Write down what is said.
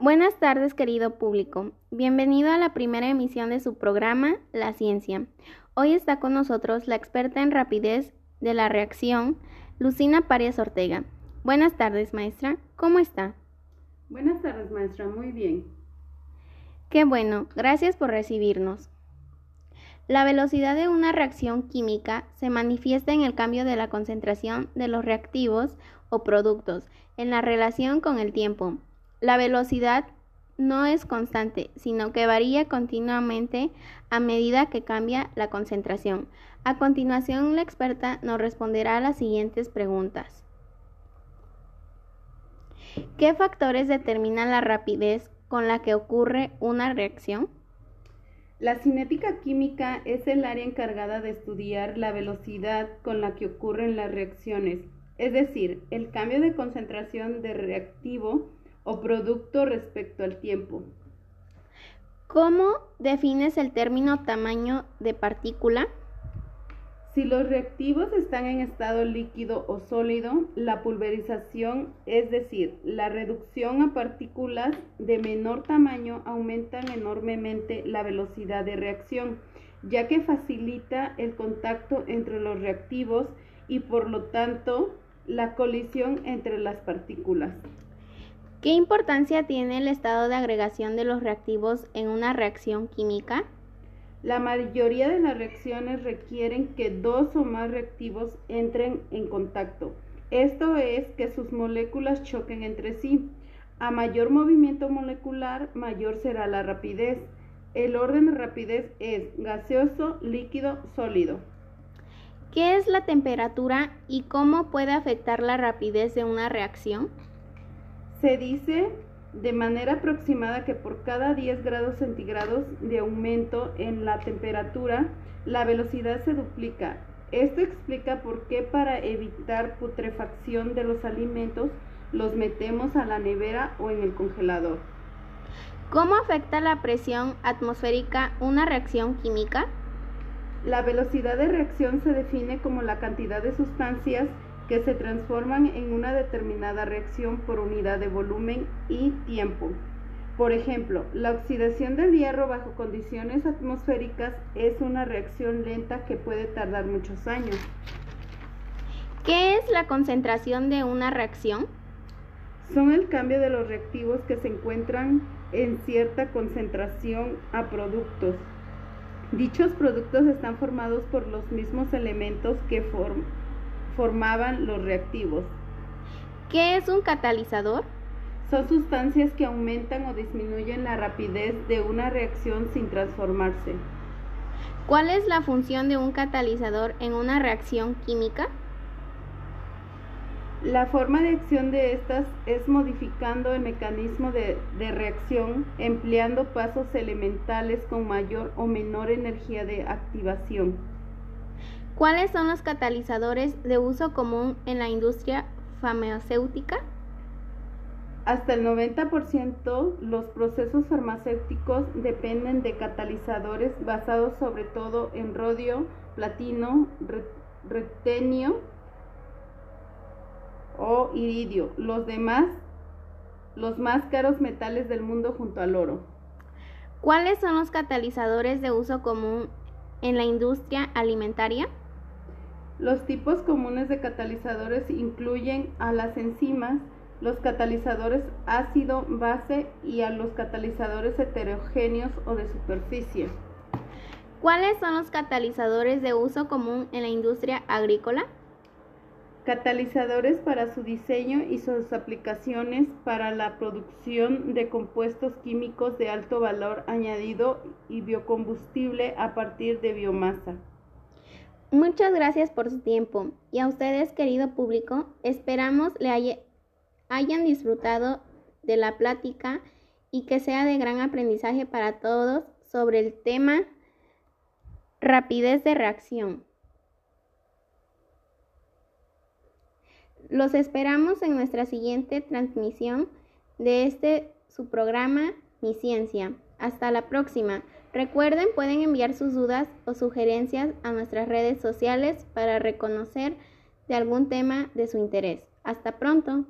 Buenas tardes, querido público. Bienvenido a la primera emisión de su programa La Ciencia. Hoy está con nosotros la experta en rapidez de la reacción, Lucina Parias Ortega. Buenas tardes, maestra. ¿Cómo está? Buenas tardes, maestra. Muy bien. Qué bueno. Gracias por recibirnos. La velocidad de una reacción química se manifiesta en el cambio de la concentración de los reactivos o productos en la relación con el tiempo. La velocidad no es constante, sino que varía continuamente a medida que cambia la concentración. A continuación, la experta nos responderá a las siguientes preguntas. ¿Qué factores determinan la rapidez con la que ocurre una reacción? La cinética química es el área encargada de estudiar la velocidad con la que ocurren las reacciones, es decir, el cambio de concentración de reactivo o producto respecto al tiempo. ¿Cómo defines el término tamaño de partícula? Si los reactivos están en estado líquido o sólido, la pulverización, es decir, la reducción a partículas de menor tamaño, aumentan enormemente la velocidad de reacción, ya que facilita el contacto entre los reactivos y por lo tanto la colisión entre las partículas. ¿Qué importancia tiene el estado de agregación de los reactivos en una reacción química? La mayoría de las reacciones requieren que dos o más reactivos entren en contacto. Esto es que sus moléculas choquen entre sí. A mayor movimiento molecular, mayor será la rapidez. El orden de rapidez es gaseoso, líquido, sólido. ¿Qué es la temperatura y cómo puede afectar la rapidez de una reacción? Se dice de manera aproximada que por cada 10 grados centígrados de aumento en la temperatura, la velocidad se duplica. Esto explica por qué para evitar putrefacción de los alimentos los metemos a la nevera o en el congelador. ¿Cómo afecta la presión atmosférica una reacción química? La velocidad de reacción se define como la cantidad de sustancias que se transforman en una determinada reacción por unidad de volumen y tiempo. Por ejemplo, la oxidación del hierro bajo condiciones atmosféricas es una reacción lenta que puede tardar muchos años. ¿Qué es la concentración de una reacción? Son el cambio de los reactivos que se encuentran en cierta concentración a productos. Dichos productos están formados por los mismos elementos que forman formaban los reactivos. ¿Qué es un catalizador? Son sustancias que aumentan o disminuyen la rapidez de una reacción sin transformarse. ¿Cuál es la función de un catalizador en una reacción química? La forma de acción de estas es modificando el mecanismo de, de, reacción empleando pasos elementales con mayor o menor energía de activación. ¿Cuáles son los catalizadores de uso común en la industria farmacéutica? Hasta el 90% los procesos farmacéuticos dependen de catalizadores basados sobre todo en rodio, platino, retenio o iridio. Los demás, los más caros metales del mundo junto al oro. ¿Cuáles son los catalizadores de uso común en la industria alimentaria? Los tipos comunes de catalizadores incluyen a las enzimas, los catalizadores ácido-base y a los catalizadores heterogéneos o de superficie. ¿Cuáles son los catalizadores de uso común en la industria agrícola? Catalizadores para su diseño y sus aplicaciones para la producción de compuestos químicos de alto valor añadido y biocombustible a partir de biomasa. Muchas gracias por su tiempo y a ustedes, querido público, esperamos le hayan disfrutado de la plática y que sea de gran aprendizaje para todos sobre el tema rapidez de reacción. Los esperamos en nuestra siguiente transmisión de este su programa Mi Ciencia. Hasta la próxima. Recuerden, pueden enviar sus dudas o sugerencias a nuestras redes sociales para reconocer de algún tema de su interés. Hasta pronto.